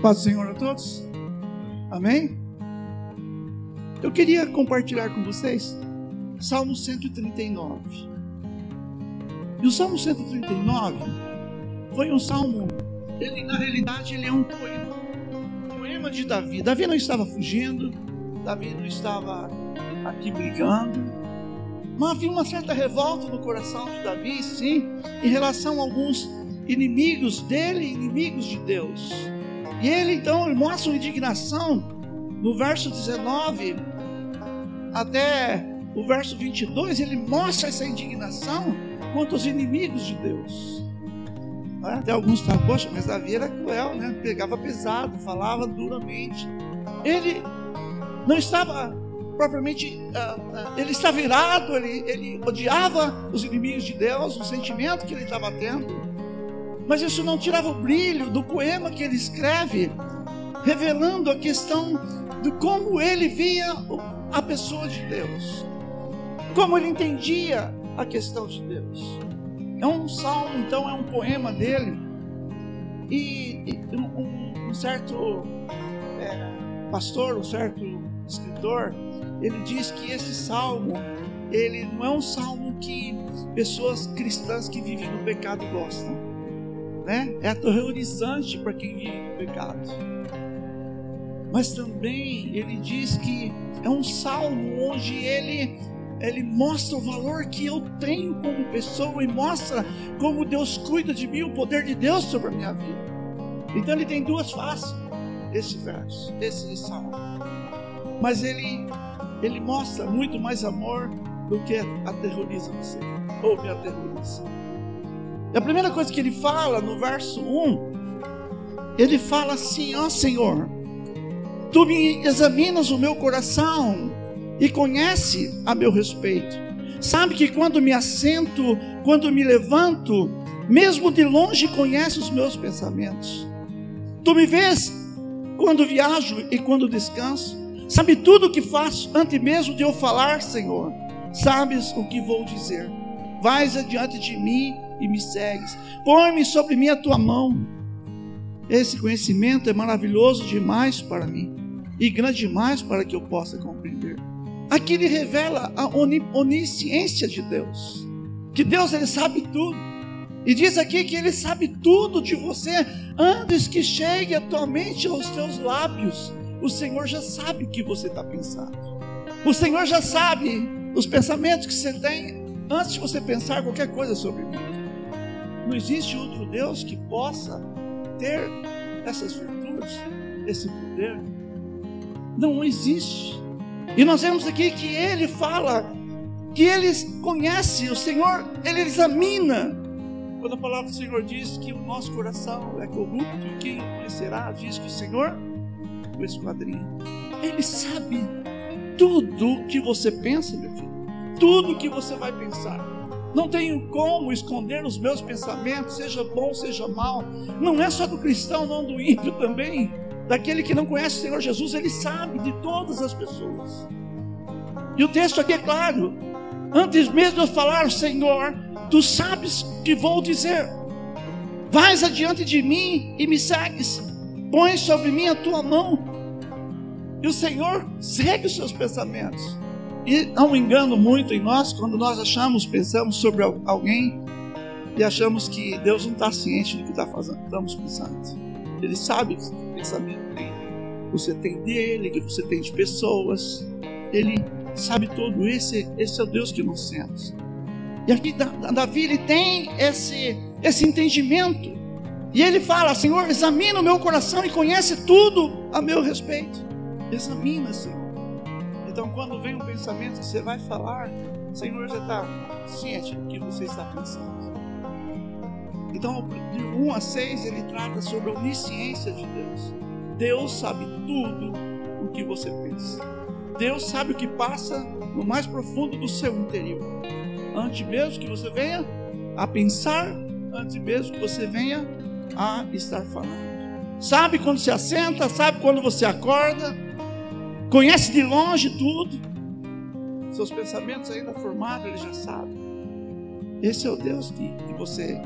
Paz do Senhor a todos. Amém? Eu queria compartilhar com vocês Salmo 139. E o Salmo 139 foi um salmo, ele na realidade ele é um poema, um poema de Davi. Davi não estava fugindo, Davi não estava aqui brigando, mas havia uma certa revolta no coração de Davi, sim, em relação a alguns inimigos dele, inimigos de Deus. E ele então mostra uma indignação no verso 19 até o verso 22, ele mostra essa indignação contra os inimigos de Deus. Né? Até alguns falam, poxa, mas Davi era cruel, né? pegava pesado, falava duramente. Ele não estava propriamente, uh, uh, ele estava irado, ele, ele odiava os inimigos de Deus, o sentimento que ele estava tendo. Mas isso não tirava o brilho do poema que ele escreve, revelando a questão de como ele via a pessoa de Deus, como ele entendia a questão de Deus. É um salmo, então, é um poema dele. E, e um, um, certo é, pastor, um certo escritor, ele diz que esse salmo, ele não é um salmo que pessoas cristãs que vivem no pecado gostam né? É aterrorizante para quem vive no pecado. Mas também ele diz que é um salmo onde ele ele mostra o valor que eu tenho como pessoa e mostra como Deus cuida de mim, o poder de Deus sobre a minha vida. Então ele tem duas faces, esse verso, esse salmo. Mas ele ele mostra muito mais amor do que aterroriza você, ou me aterroriza. E a primeira coisa que ele fala no verso 1, ele fala assim: Ó oh, Senhor, tu me examinas o meu coração e conhece a meu respeito. Sabe que quando me assento, quando me levanto, mesmo de longe conhece os meus pensamentos. Tu me vês quando viajo e quando descanso. Sabe tudo o que faço antes mesmo de eu falar, Senhor. Sabes o que vou dizer. Vais adiante de mim e me segues. Põe-me sobre mim a tua mão. Esse conhecimento é maravilhoso demais para mim e grande demais para que eu possa compreender. Aqui ele revela a onisciência de Deus, que Deus ele sabe tudo. E diz aqui que ele sabe tudo de você antes que chegue a tua mente aos teus lábios. O Senhor já sabe o que você está pensando. O Senhor já sabe os pensamentos que você tem antes de você pensar qualquer coisa sobre mim. Não existe outro Deus que possa ter essas virtudes, esse poder. Não existe. E nós vemos aqui que ele fala que ele conhece, o Senhor, ele examina. Quando a palavra do Senhor diz que o nosso coração é corrupto, quem conhecerá? Diz que o Senhor o esquadrinha. Ele sabe tudo que você pensa, meu filho. Tudo que você vai pensar. Não tenho como esconder os meus pensamentos, seja bom, seja mal. Não é só do cristão, não do ímpio também. Daquele que não conhece o Senhor Jesus, ele sabe de todas as pessoas. E o texto aqui é claro. Antes mesmo de eu falar, Senhor, tu sabes que vou dizer. Vais adiante de mim e me segues. Põe sobre mim a tua mão. E o Senhor segue os seus pensamentos. E há um engano muito em nós quando nós achamos, pensamos sobre alguém e achamos que Deus não está ciente do que está fazendo, estamos pensando. Ele sabe o pensamento que você tem dele, que você tem de pessoas. Ele sabe tudo. Esse, esse é o Deus que nós temos. E aqui Davi ele tem esse, esse entendimento. E ele fala: Senhor, examina o meu coração e conhece tudo a meu respeito. Examina, Senhor. Então, quando vem um pensamento que você vai falar, Senhor já está ciente do que você está pensando. Então, de 1 a 6, ele trata sobre a onisciência de Deus. Deus sabe tudo o que você pensa. Deus sabe o que passa no mais profundo do seu interior. Antes mesmo que você venha a pensar, antes mesmo que você venha a estar falando. Sabe quando se assenta, sabe quando você acorda, conhece de longe tudo, seus pensamentos ainda formados, ele já sabe. Esse é o Deus que, que você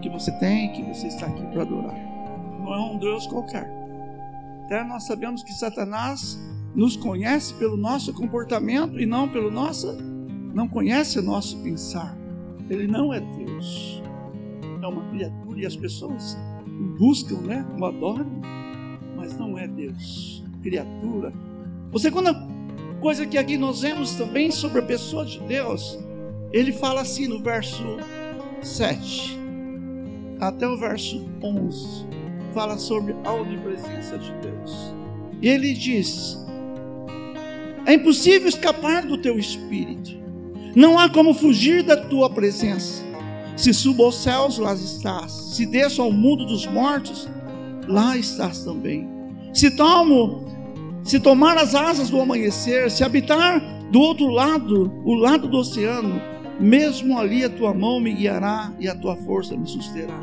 que você tem, que você está aqui para adorar. Não é um Deus qualquer. eterno, nós sabemos que Satanás nos conhece pelo nosso comportamento e não pelo nosso, não conhece o nosso pensar. Ele não é Deus. É uma criatura e as pessoas buscam, né? O adoram, mas não é Deus. Criatura. Você quando coisa que aqui nós vemos também sobre a pessoa de Deus, ele fala assim no verso 7 até o verso 11, fala sobre a onipresença de Deus. E ele diz: É impossível escapar do teu espírito, não há como fugir da tua presença. Se subo aos céus, lá estás. Se desço ao mundo dos mortos, lá estás também. Se tomo, se tomar as asas do amanhecer, se habitar do outro lado, o lado do oceano, mesmo ali a tua mão me guiará e a tua força me susterá.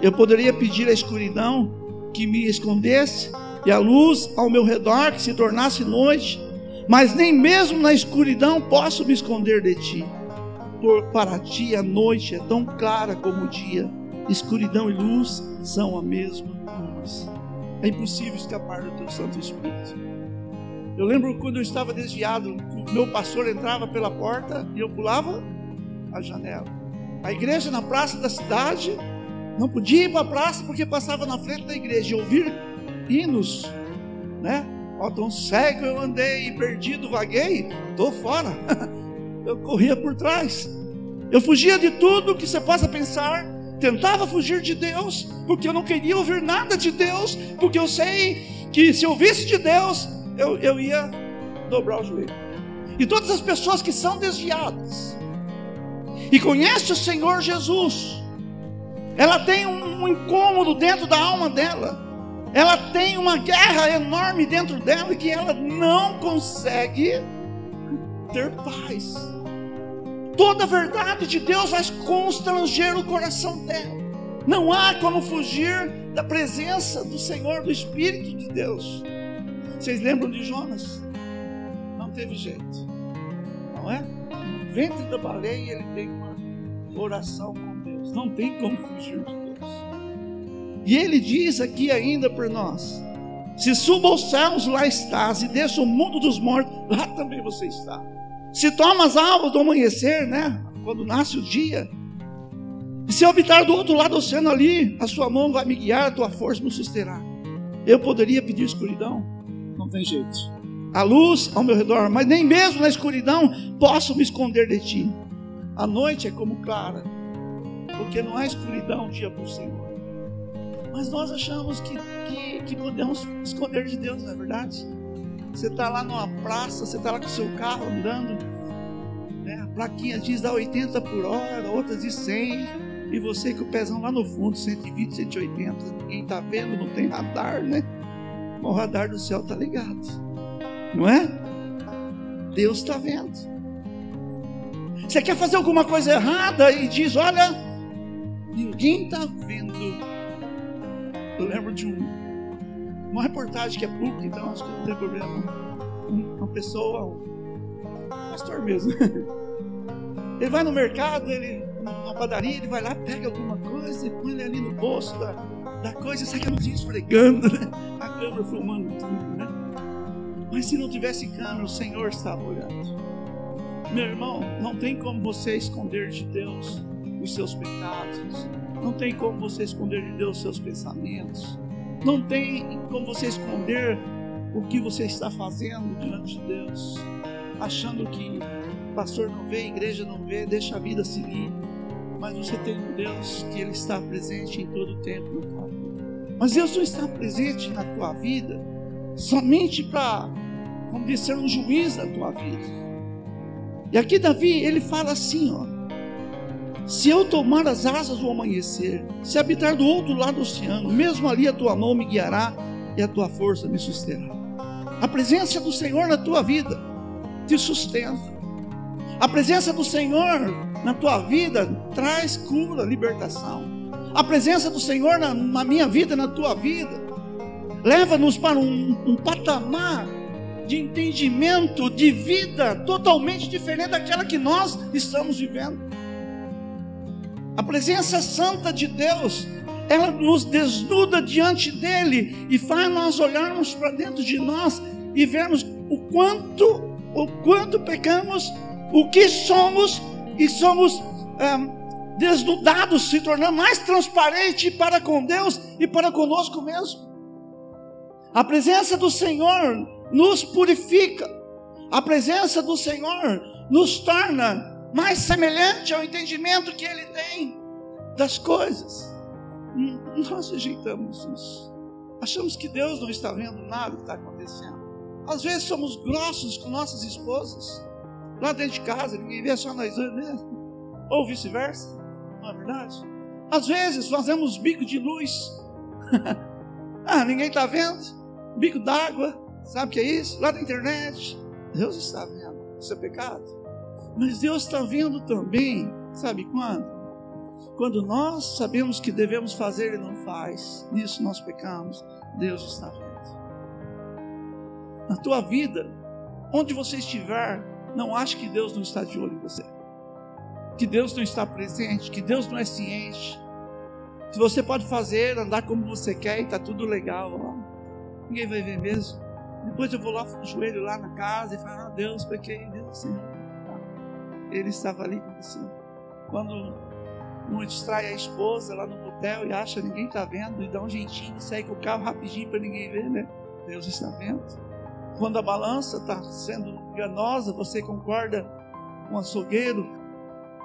Eu poderia pedir à escuridão que me escondesse e a luz ao meu redor que se tornasse noite, mas nem mesmo na escuridão posso me esconder de ti. Por para ti a noite é tão clara como o dia. Escuridão e luz são a mesma luz. É impossível escapar do teu Santo Espírito. Eu lembro quando eu estava desviado, meu pastor entrava pela porta e eu pulava a janela. A igreja na praça da cidade, não podia ir para a praça porque passava na frente da igreja e ouvir hinos, né? Ó, tão cego eu andei e perdido vaguei, estou fora. eu corria por trás. Eu fugia de tudo que você possa pensar, tentava fugir de Deus, porque eu não queria ouvir nada de Deus, porque eu sei que se eu ouvisse de Deus, eu, eu ia dobrar o joelho. E todas as pessoas que são desviadas, e conhece o Senhor Jesus, ela tem um, incômodo dentro da alma dela, ela tem uma guerra enorme dentro dela que ela não consegue ter paz. Toda a verdade de Deus vai constranger o coração dela. Não há como fugir da presença do Senhor, do Espírito de Deus. Vocês lembram de Jonas? Não teve jeito, não é? No ventre da baleia ele tem uma oração com Deus. Não tem como fugir de Deus. E ele diz aqui ainda para nós: se suba aos céus, lá estás, e desça o mundo dos mortos, lá também você está. Se toma as almas do amanhecer, né? Quando nasce o dia, e se eu habitar do outro lado do oceano ali, a sua mão vai me guiar, a tua força me susterá. Eu poderia pedir escuridão? Não tem jeito. A luz ao meu redor, mas nem mesmo na escuridão posso me esconder de ti. A noite é como clara, porque não há escuridão dia para o Senhor. Mas nós achamos que, que, que podemos esconder de Deus, não é verdade? Você está lá numa praça, você está lá com o seu carro andando, né? a plaquinha diz dá 80 por hora, outra diz 100, e você com o pezão lá no fundo, 120, 180, ninguém está vendo, não tem radar, né? O radar do céu está ligado, não é? Deus está vendo. Você quer fazer alguma coisa errada e diz: Olha, ninguém está vendo. Eu lembro de um, uma reportagem que é pública, então acho que não tem problema. Uma pessoa, um pastor mesmo. Ele vai no mercado, ele, na padaria, ele vai lá, pega alguma coisa e põe ali no bolso da, da coisa sai aquela luz esfregando, né? A câmera filmando tudo, né? Mas se não tivesse câmera, o Senhor estava olhando. Meu irmão, não tem como você esconder de Deus os seus pecados. Não tem como você esconder de Deus os seus pensamentos. Não tem como você esconder o que você está fazendo diante de Deus. Achando que pastor não vê, igreja não vê, deixa a vida seguir. Mas você tem um Deus que Ele está presente em todo o tempo. Mas Deus não está presente na tua vida somente para, como dizer, um juiz da tua vida. E aqui Davi, ele fala assim, ó: Se eu tomar as asas do amanhecer, se habitar do outro lado do oceano, mesmo ali a tua mão me guiará e a tua força me susterá. A presença do Senhor na tua vida te sustenta. A presença do Senhor na tua vida traz cura, libertação. A presença do Senhor na, na minha vida, na tua vida, leva-nos para um, um patamar de entendimento de vida totalmente diferente daquela que nós estamos vivendo. A presença santa de Deus ela nos desnuda diante dele e faz nós olharmos para dentro de nós e vermos o quanto, o quanto pecamos, o que somos e somos é, desnudados, se tornando mais transparente para com Deus e para conosco mesmo. A presença do Senhor nos purifica. A presença do Senhor nos torna mais semelhante ao entendimento que Ele tem das coisas. Nós rejeitamos isso. Achamos que Deus não está vendo nada que está acontecendo. Às vezes somos grossos com nossas esposas. Lá dentro de casa, ninguém vê só nós dois mesmo. Ou vice-versa. Não é verdade? Às vezes fazemos bico de luz. ah, ninguém está vendo. Bico d'água. Sabe o que é isso? Lá da internet. Deus está vendo. Isso é pecado. Mas Deus está vendo também. Sabe quando? Quando nós sabemos que devemos fazer e não faz, nisso nós pecamos, Deus está vendo. Na tua vida, onde você estiver, não ache que Deus não está de olho em você. Que Deus não está presente, que Deus não é ciente. Que você pode fazer, andar como você quer e está tudo legal. Ó. Ninguém vai ver mesmo. Depois eu vou lá, joelho lá na casa e falo, ah, Deus, pequei, Deus, Senhor. Ele estava ali com você. Quando não distrai a esposa lá no motel e acha ninguém está vendo e dá um jeitinho sai com o carro rapidinho para ninguém ver, né? Deus está vendo. Quando a balança está sendo enganosa, você concorda com o açougueiro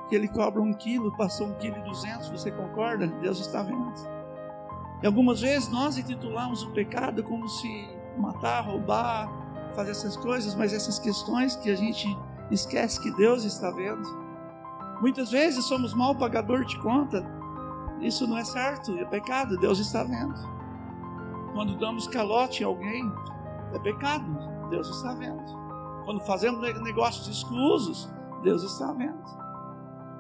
que ele cobra um quilo, passou um quilo e duzentos, você concorda? Deus está vendo. E algumas vezes nós intitulamos o pecado como se matar, roubar, fazer essas coisas, mas essas questões que a gente esquece que Deus está vendo. Muitas vezes somos mal pagador de conta. Isso não é certo, é pecado, Deus está vendo. Quando damos calote em alguém, é pecado, Deus está vendo. Quando fazemos negócios escusos, Deus está vendo.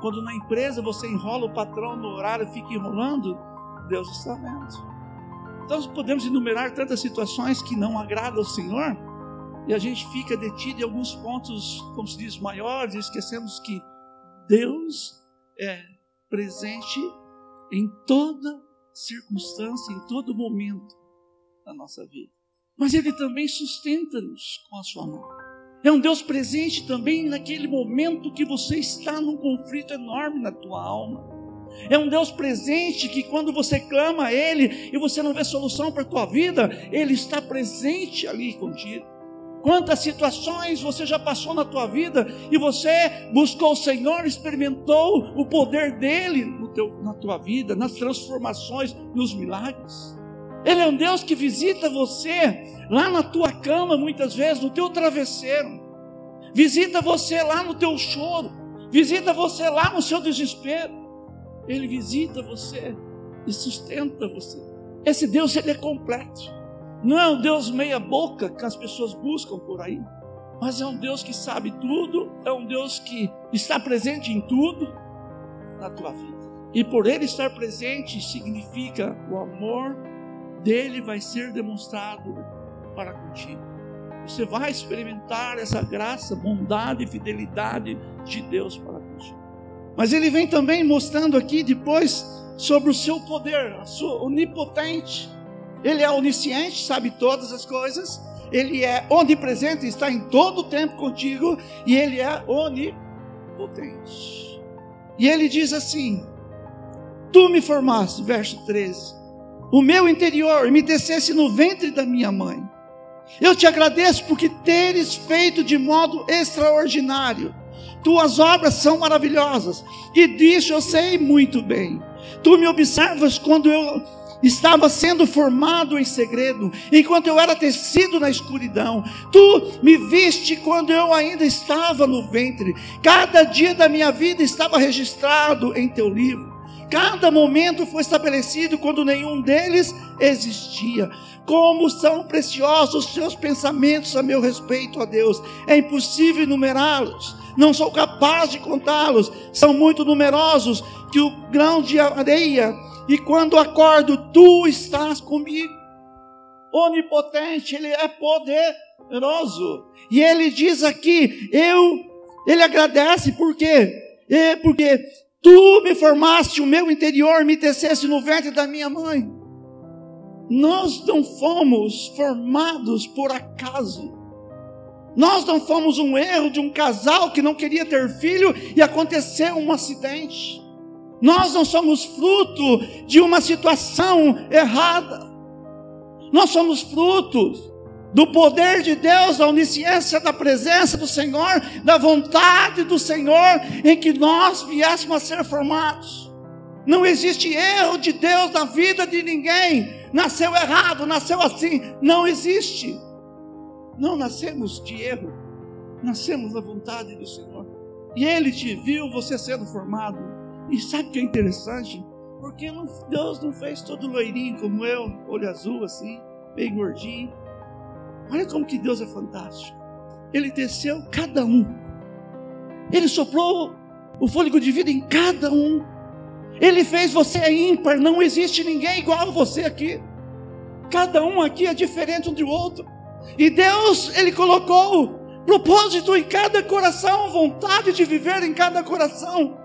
Quando na empresa você enrola o patrão no horário, fica enrolando, Deus está vendo. Então podemos enumerar tantas situações que não agradam ao Senhor, e a gente fica detido em alguns pontos, como se diz, maiores, e esquecemos que Deus é presente em toda circunstância, em todo momento da nossa vida. Mas Ele também sustenta-nos com a sua mão. É um Deus presente também naquele momento que você está num conflito enorme na tua alma. É um Deus presente que quando você clama a Ele e você não vê solução para a tua vida, Ele está presente ali contigo. Quantas situações você já passou na tua vida e você buscou o Senhor, experimentou o poder dele no teu, na tua vida, nas transformações, nos milagres. Ele é um Deus que visita você lá na tua cama, muitas vezes, no teu travesseiro. Visita você lá no teu choro. Visita você lá no seu desespero. Ele visita você e sustenta você. Esse Deus, ele é completo. Não é um Deus meia-boca que as pessoas buscam por aí, mas é um Deus que sabe tudo, é um Deus que está presente em tudo na tua vida. E por Ele estar presente significa o amor dele vai ser demonstrado para contigo. Você vai experimentar essa graça, bondade e fidelidade de Deus para contigo. Mas ele vem também mostrando aqui depois sobre o seu poder, a sua onipotente ele é onisciente, sabe todas as coisas. Ele é onipresente, está em todo o tempo contigo. E ele é onipotente. E ele diz assim: Tu me formaste, verso 13, o meu interior, e me descesse no ventre da minha mãe. Eu te agradeço porque teres feito de modo extraordinário. Tuas obras são maravilhosas, e disso eu sei muito bem. Tu me observas quando eu estava sendo formado em segredo, enquanto eu era tecido na escuridão. Tu me viste quando eu ainda estava no ventre. Cada dia da minha vida estava registrado em teu livro. Cada momento foi estabelecido quando nenhum deles existia. Como são preciosos os seus pensamentos a meu respeito, ó Deus. É impossível enumerá-los. Não sou capaz de contá-los. São muito numerosos que o grão de areia e quando acordo, tu estás comigo. Onipotente, ele é poderoso. E ele diz aqui, eu, ele agradece por quê? É porque Tu me formaste o meu interior, me teceste no ventre da minha mãe. Nós não fomos formados por acaso. Nós não fomos um erro de um casal que não queria ter filho e aconteceu um acidente. Nós não somos fruto de uma situação errada. Nós somos frutos do poder de Deus, da onisciência, da presença do Senhor, da vontade do Senhor, em que nós viéssemos a ser formados. Não existe erro de Deus na vida de ninguém. Nasceu errado, nasceu assim. Não existe. Não nascemos de erro. Nascemos da vontade do Senhor. E Ele te viu você sendo formado. E sabe o que é interessante? Porque Deus não fez todo loirinho como eu, olho azul assim, bem gordinho. Olha como que Deus é fantástico. Ele desceu cada um. Ele soprou o fôlego de vida em cada um. Ele fez você ímpar, não existe ninguém igual a você aqui. Cada um aqui é diferente um do outro. E Deus, Ele colocou propósito em cada coração, vontade de viver em cada coração,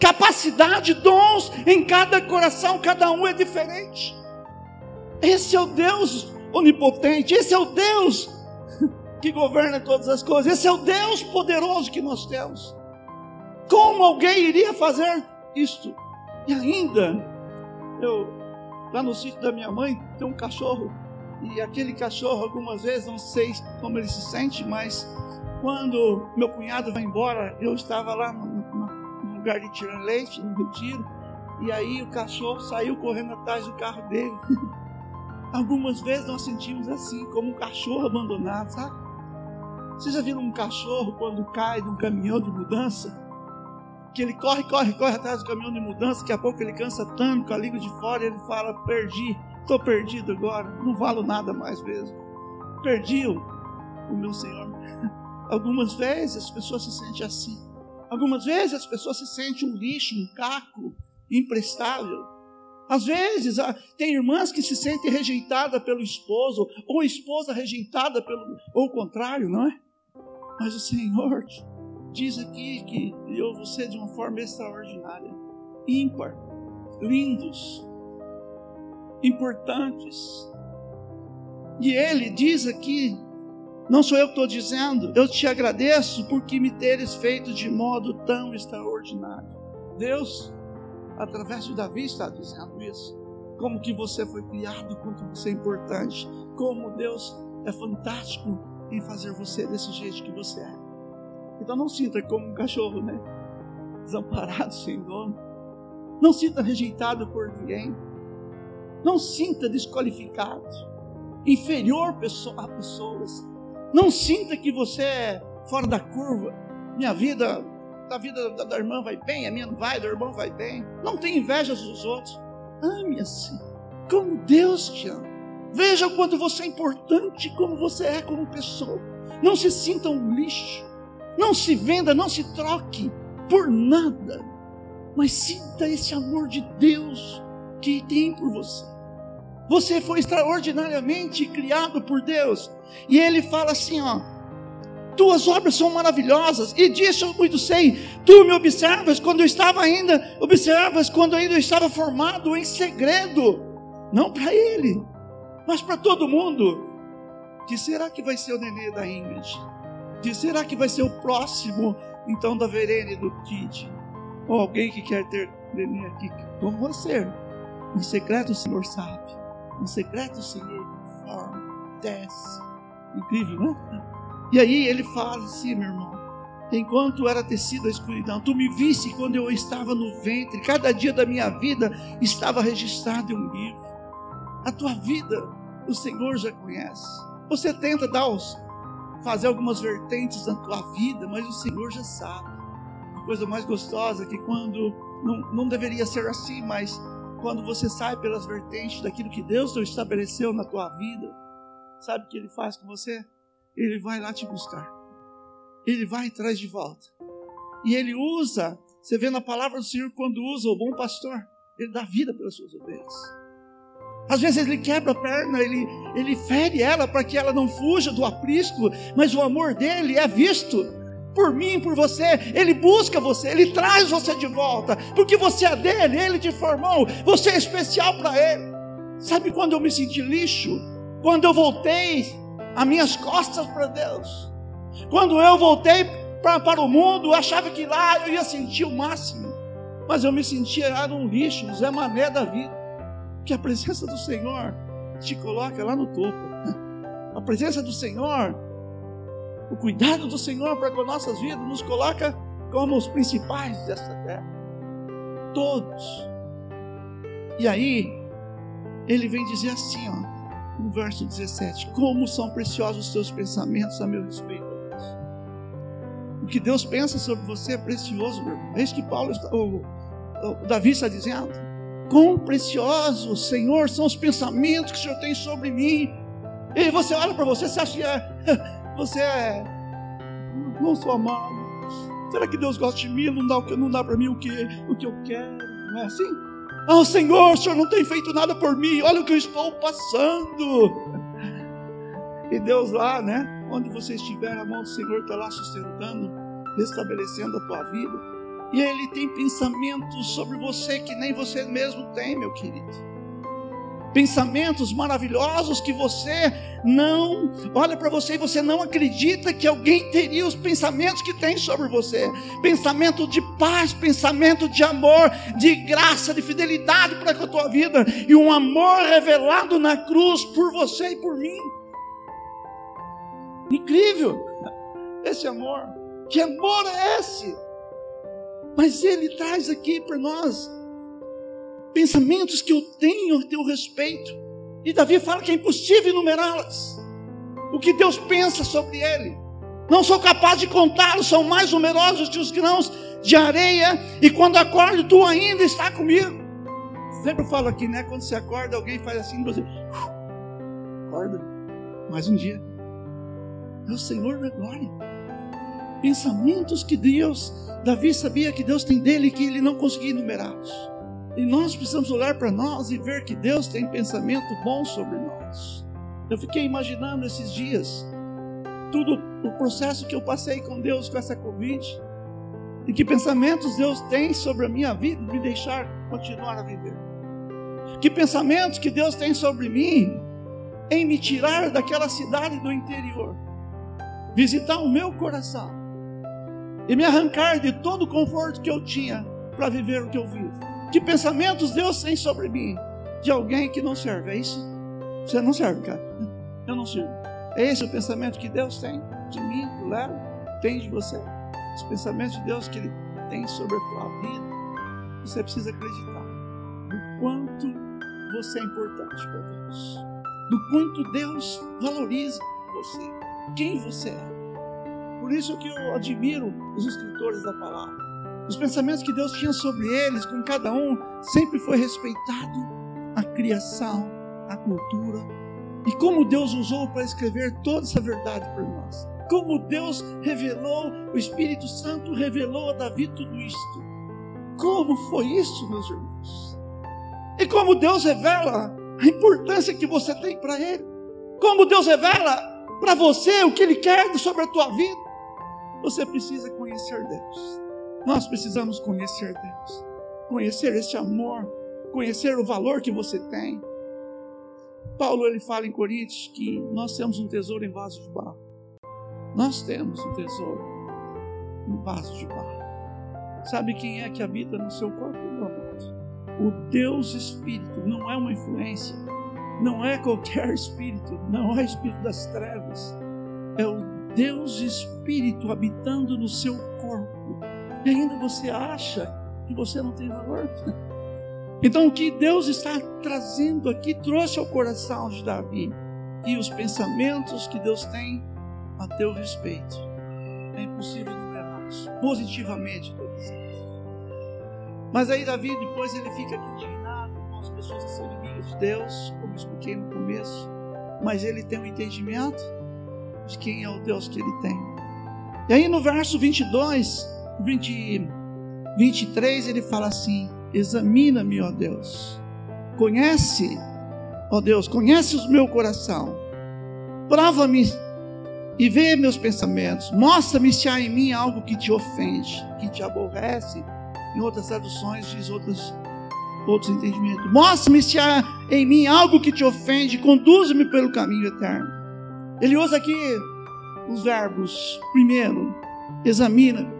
capacidade, dons em cada coração, cada um é diferente. Esse é o Deus onipotente, esse é o Deus que governa todas as coisas, esse é o Deus poderoso que nós temos. Como alguém iria fazer isto? E ainda, eu, lá no sítio da minha mãe, tem um cachorro, e aquele cachorro, algumas vezes, não sei como ele se sente, mas quando meu cunhado vai embora, eu estava lá no, lugar de tirar leite, no retiro, e aí o cachorro saiu correndo atrás do carro dele. Algumas vezes nós sentimos assim, como um cachorro abandonado, sabe? Vocês já viram um cachorro quando cai de um caminhão de mudança? Que ele corre, corre, corre atrás do caminhão de mudança, daqui a pouco ele cansa tanto com a língua de fora e ele fala: Perdi, estou perdido agora, não valo nada mais mesmo. Perdi o, o meu Senhor. Algumas vezes as pessoas se sentem assim. Algumas vezes as pessoas se sentem um lixo, um caco, imprestável. Às vezes, ah, tem irmãs que se sentem rejeitadas pelo esposo, ou esposa rejeitada pelo, ou o contrário, não é? Mas o Senhor diz aqui que criou você de uma forma extraordinária, ímpar, lindos, importantes. E Ele diz aqui, não sou eu que estou dizendo, eu te agradeço porque me teres feito de modo tão extraordinário. Deus através de Davi está dizendo isso. Como que você foi criado, quanto você é importante, como Deus é fantástico em fazer você desse jeito que você é. Então não sinta como um cachorro, né? Desamparado, sem dono. Não sinta rejeitado por ninguém. Não sinta desqualificado, inferior a pessoas. Não sinta que você é fora da curva. Minha vida a vida da, da, irmã vai bem, a minha não vai, do irmão vai bem. Não tem inveja dos outros. Ame assim, como Deus te ama. Veja o quanto você é importante, como você é como pessoa. Não se sinta um lixo. Não se venda, não se troque por nada. Mas sinta esse amor de Deus que tem por você. Você foi extraordinariamente criado por Deus. E ele fala assim, ó: tuas obras são maravilhosas, e disso eu muito sei. Tu me observas quando eu estava ainda, observas quando eu ainda estava formado em segredo, não para ele, mas para todo mundo. Que será que vai ser o nenê da Ingrid? Que será que vai ser o próximo, então, da Verene do Kid? Ou alguém que quer ter nenê aqui como você? Em secreto o Senhor sabe, em secreto o Senhor forma, desce. Incrível, né? E aí ele fala assim, meu irmão, enquanto era tecida a escuridão, tu me viste quando eu estava no ventre, cada dia da minha vida estava registrado em um livro. A tua vida, o Senhor já conhece. Você tenta dar os, fazer algumas vertentes na tua vida, mas o Senhor já sabe. A coisa mais gostosa é que quando, não, não deveria ser assim, mas quando você sai pelas vertentes daquilo que Deus estabeleceu na tua vida, sabe o que Ele faz com você? Ele vai lá te buscar. Ele vai traz de volta. E ele usa, você vê na palavra do Senhor quando usa o bom pastor, ele dá vida pelas suas ovelhas. Às vezes ele quebra a perna, ele, ele fere ela para que ela não fuja do aprisco, mas o amor dele é visto. Por mim, por você. Ele busca você, ele traz você de volta, porque você é dele, ele te formou, você é especial para ele. Sabe quando eu me senti lixo? Quando eu voltei as minhas costas para Deus. Quando eu voltei pra, para o mundo, eu achava que lá eu ia sentir o máximo. Mas eu me sentia era um lixo, Zé Mané da vida. Que a presença do Senhor te coloca lá no topo. A presença do Senhor, o cuidado do Senhor para com nossas vidas, nos coloca como os principais desta terra. Todos. E aí, ele vem dizer assim, ó, no verso 17: Como são preciosos os teus pensamentos a meu respeito. O que Deus pensa sobre você é precioso, meu irmão. É isso que Paulo está, o, o Davi está dizendo. Quão preciosos, Senhor, são os pensamentos que o Senhor tem sobre mim. E você olha para você, você acha que é, você é, não sou amado. Será que Deus gosta de mim? Não dá, não dá para mim o que, o que eu quero? Não é assim? Oh Senhor, o Senhor não tem feito nada por mim. Olha o que eu estou passando. E Deus lá, né? Onde você estiver, a mão do Senhor está lá sustentando, restabelecendo a tua vida. E Ele tem pensamentos sobre você que nem você mesmo tem, meu querido. Pensamentos maravilhosos que você não olha para você e você não acredita que alguém teria os pensamentos que tem sobre você. Pensamento de paz, pensamento de amor, de graça, de fidelidade para com a tua vida e um amor revelado na cruz por você e por mim. Incrível esse amor. Que amor é esse? Mas ele traz aqui para nós pensamentos que eu tenho a teu respeito. E Davi fala que é impossível enumerá-las. O que Deus pensa sobre ele. Não sou capaz de contá-los, são mais numerosos que os grãos de areia. E quando acordo, tu ainda está comigo. Sempre falo aqui, né? Quando você acorda, alguém faz assim, você acorda. Mais um dia. É o Senhor da glória. Pensamentos que Deus Davi sabia que Deus tem dele e que ele não conseguia enumerá-los. E nós precisamos olhar para nós e ver que Deus tem pensamento bom sobre nós. Eu fiquei imaginando esses dias, tudo o processo que eu passei com Deus com essa Covid, e que pensamentos Deus tem sobre a minha vida, me deixar continuar a viver. Que pensamentos que Deus tem sobre mim, em me tirar daquela cidade do interior, visitar o meu coração e me arrancar de todo o conforto que eu tinha para viver o que eu vivo. Que pensamentos Deus tem sobre mim? De alguém que não serve, é isso? Você não serve, cara. Eu não sirvo. É esse o pensamento que Deus tem de mim, do Léo, tem de você. Os pensamentos de Deus que Ele tem sobre a tua vida. Você precisa acreditar do quanto você é importante para Deus. Do quanto Deus valoriza você. Quem você é. Por isso que eu admiro os escritores da palavra. Os pensamentos que Deus tinha sobre eles, com cada um, sempre foi respeitado a criação, a cultura. E como Deus usou para escrever toda essa verdade para nós. Como Deus revelou, o Espírito Santo revelou a Davi tudo isto. Como foi isso, meus irmãos? E como Deus revela a importância que você tem para Ele. Como Deus revela para você o que Ele quer sobre a tua vida. Você precisa conhecer Deus. Nós precisamos conhecer Deus. Conhecer esse amor, conhecer o valor que você tem. Paulo ele fala em Coríntios que nós temos um tesouro em vaso de barro. Nós temos um tesouro em vaso de barro. Sabe quem é que habita no seu corpo, meu amor? O Deus Espírito não é uma influência, não é qualquer espírito, não é espírito das trevas, é o Deus Espírito habitando no seu corpo, e ainda você acha que você não tem valor. Então, o que Deus está trazendo aqui trouxe ao coração de Davi e os pensamentos que Deus tem a teu respeito. É impossível enumerá-los positivamente todos eles. Mas aí, Davi, depois ele fica indignado com as pessoas que são inimigas de Deus, como expliquei no começo. Mas ele tem um entendimento de quem é o Deus que ele tem. E aí no verso 22, 20, 23, ele fala assim: Examina-me, ó Deus, conhece, ó Deus, conhece o meu coração, prova-me e vê meus pensamentos. Mostra-me se há em mim algo que te ofende, que te aborrece. Em outras traduções diz outros, outros entendimentos. Mostra-me se há em mim algo que te ofende, conduza-me pelo caminho eterno. Ele usa aqui os verbos. Primeiro, examina.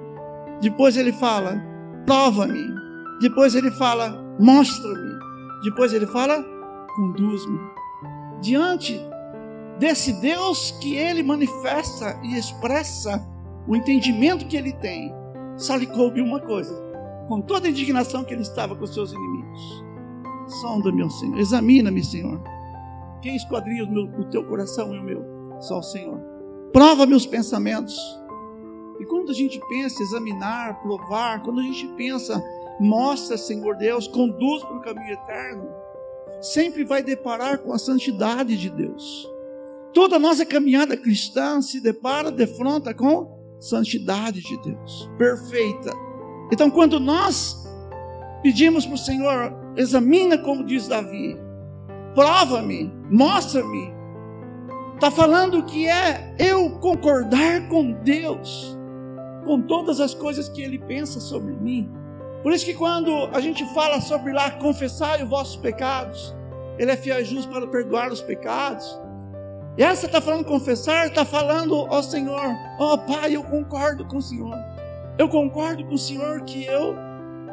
Depois ele fala, prova-me. Depois ele fala, mostra-me. Depois ele fala, conduz-me. Diante desse Deus que ele manifesta e expressa o entendimento que ele tem, só lhe coube uma coisa: com toda a indignação que ele estava com seus inimigos. Sonda, meu Senhor, examina-me, Senhor. Quem esquadrinha o, meu, o teu coração e o meu? Só o Senhor. Prova meus pensamentos. E quando a gente pensa examinar, provar, quando a gente pensa, mostra, Senhor Deus, conduz para o caminho eterno, sempre vai deparar com a santidade de Deus. Toda nossa caminhada cristã se depara, defronta com santidade de Deus, perfeita. Então, quando nós pedimos para o Senhor, examina como diz Davi, prova-me, mostra-me, está falando que é eu concordar com Deus, com todas as coisas que Ele pensa sobre mim. Por isso que quando a gente fala sobre lá, confessar os vossos pecados, Ele é fiel e justo para perdoar os pecados. E essa está falando confessar, está falando, ó Senhor, ó Pai, eu concordo com o Senhor. Eu concordo com o Senhor que eu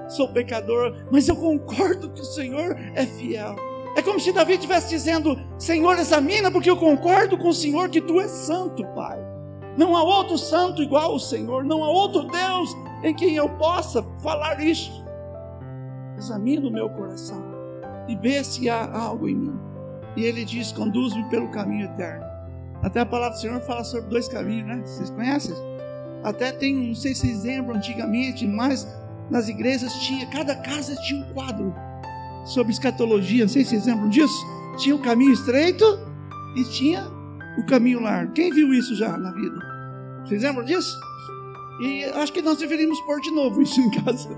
sou pecador, mas eu concordo que o Senhor é fiel. É como se Davi estivesse dizendo: Senhor, examina, porque eu concordo com o Senhor que tu és santo, Pai. Não há outro santo igual ao Senhor, não há outro Deus em quem eu possa falar isso. Examina o meu coração e vê se há algo em mim e ele diz: conduz-me pelo caminho eterno. Até a palavra do Senhor fala sobre dois caminhos, né? Vocês conhecem? Até tem, não sei se vocês lembram antigamente, mas nas igrejas tinha, cada casa tinha um quadro sobre escatologia. Não sei se vocês lembram disso. Tinha o caminho estreito e tinha o caminho largo. Quem viu isso já na vida? Vocês lembram disso? E acho que nós deveríamos pôr de novo isso em casa.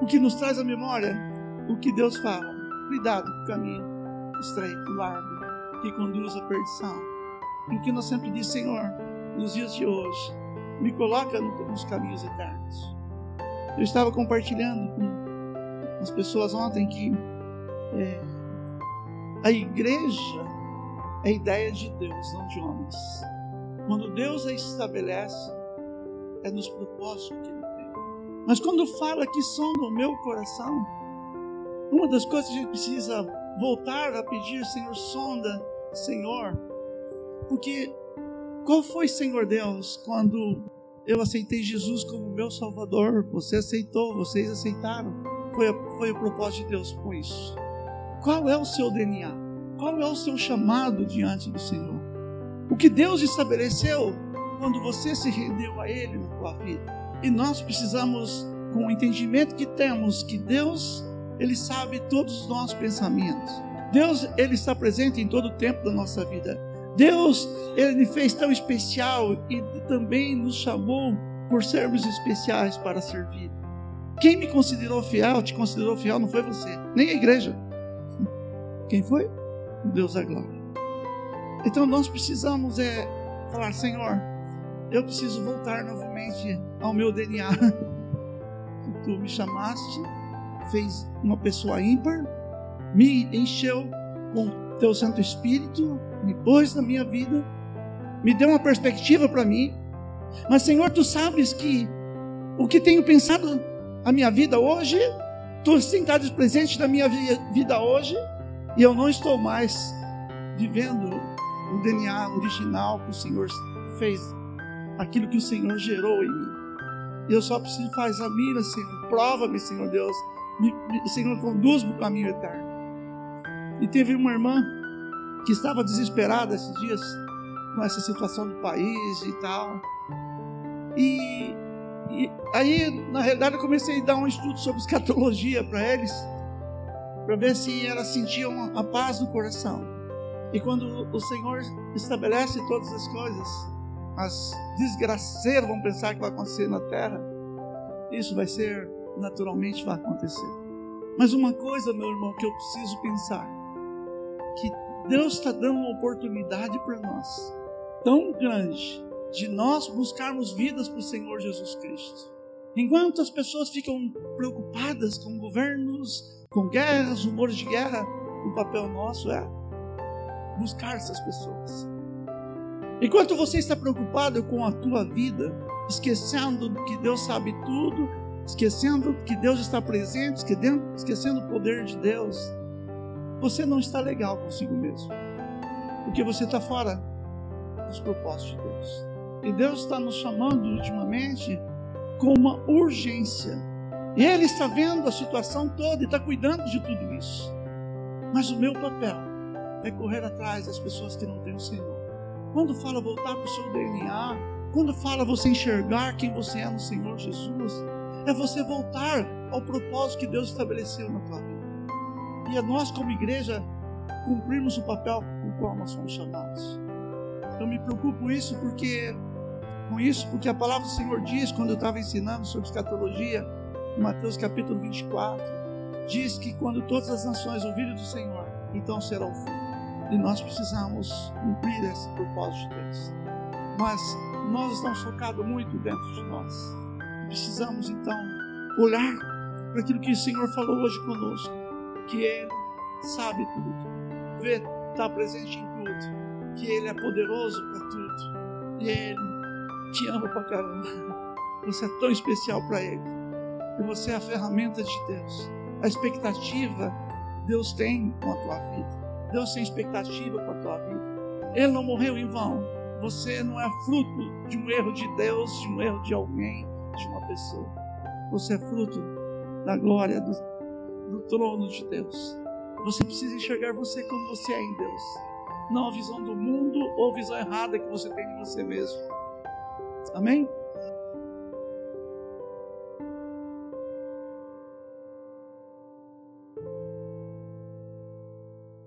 O que nos traz a memória, o que Deus fala. Cuidado com o caminho estreito, largo, que conduz à perdição. E o que nós sempre diz, Senhor, nos dias de hoje, me coloca nos caminhos eternos. Eu estava compartilhando com as pessoas ontem que é, a igreja é ideia de Deus, não de homens. Quando Deus a estabelece, é nos propósitos que Ele tem. Mas quando fala que som no meu coração, uma das coisas que a gente precisa voltar a pedir, Senhor, sonda, Senhor, porque qual foi, Senhor Deus, quando eu aceitei Jesus como meu Salvador? Você aceitou, vocês aceitaram. Foi, foi o propósito de Deus com isso. Qual é o seu DNA? Qual é o seu chamado diante do Senhor? O que Deus estabeleceu quando você se rendeu a Ele na tua vida. E nós precisamos, com o entendimento que temos, que Deus ele sabe todos os nossos pensamentos. Deus, Ele está presente em todo o tempo da nossa vida. Deus, Ele fez tão especial e também nos chamou por sermos especiais para servir. Quem me considerou fiel, te considerou fiel, não foi você, nem a igreja. Quem foi? Deus é glória. Então nós precisamos é falar, Senhor, eu preciso voltar novamente ao meu DNA. Tu me chamaste fez uma pessoa ímpar, me encheu com teu Santo Espírito, me pôs na minha vida, me deu uma perspectiva para mim. Mas, Senhor, tu sabes que o que tenho pensado a minha vida hoje, tu tem estado presente na minha vida hoje, e eu não estou mais vivendo o DNA original que o Senhor fez, aquilo que o Senhor gerou em mim. Eu só preciso fazer a mira, Senhor. Prova-me, Senhor Deus, me, me, Senhor, conduz-me para o caminho eterno. E teve uma irmã que estava desesperada esses dias com essa situação do país e tal. E, e aí, na realidade, eu comecei a dar um estudo sobre escatologia para eles, para ver se elas sentiam a paz no coração. E quando o Senhor estabelece todas as coisas, as desgraceiras vão pensar que vai acontecer na terra, isso vai ser naturalmente vai acontecer. Mas uma coisa, meu irmão, que eu preciso pensar: que Deus está dando uma oportunidade para nós tão grande de nós buscarmos vidas para o Senhor Jesus Cristo. Enquanto as pessoas ficam preocupadas com governos, com guerras, rumores de guerra, o papel nosso é buscar essas pessoas. Enquanto você está preocupado com a tua vida, esquecendo que Deus sabe tudo, esquecendo que Deus está presente, esquecendo o poder de Deus, você não está legal consigo mesmo. Porque você está fora dos propósitos de Deus. E Deus está nos chamando ultimamente com uma urgência. E Ele está vendo a situação toda e está cuidando de tudo isso. Mas o meu papel é correr atrás das pessoas que não têm o Senhor. Quando fala voltar para o seu DNA, quando fala você enxergar quem você é no Senhor Jesus, é você voltar ao propósito que Deus estabeleceu na tua vida. E é nós, como igreja, cumprirmos o papel com o qual nós somos chamados. Eu me preocupo isso porque com isso, porque a palavra do Senhor diz, quando eu estava ensinando sobre escatologia, Mateus capítulo 24, diz que quando todas as nações ouvirem do Senhor, então será o fim. E nós precisamos cumprir esse propósito de Deus. Mas nós estamos focados muito dentro de nós. Precisamos então olhar para aquilo que o Senhor falou hoje conosco, que Ele sabe tudo, vê, está presente em tudo, que Ele é poderoso para tudo, e Ele te ama pra caramba. Você é tão especial para Ele. Você é a ferramenta de Deus. A expectativa Deus tem com a tua vida. Deus tem expectativa com a tua vida. Ele não morreu em vão. Você não é fruto de um erro de Deus, de um erro de alguém, de uma pessoa. Você é fruto da glória do, do trono de Deus. Você precisa enxergar você como você é em Deus. Não a visão do mundo ou a visão errada que você tem de você mesmo. Amém?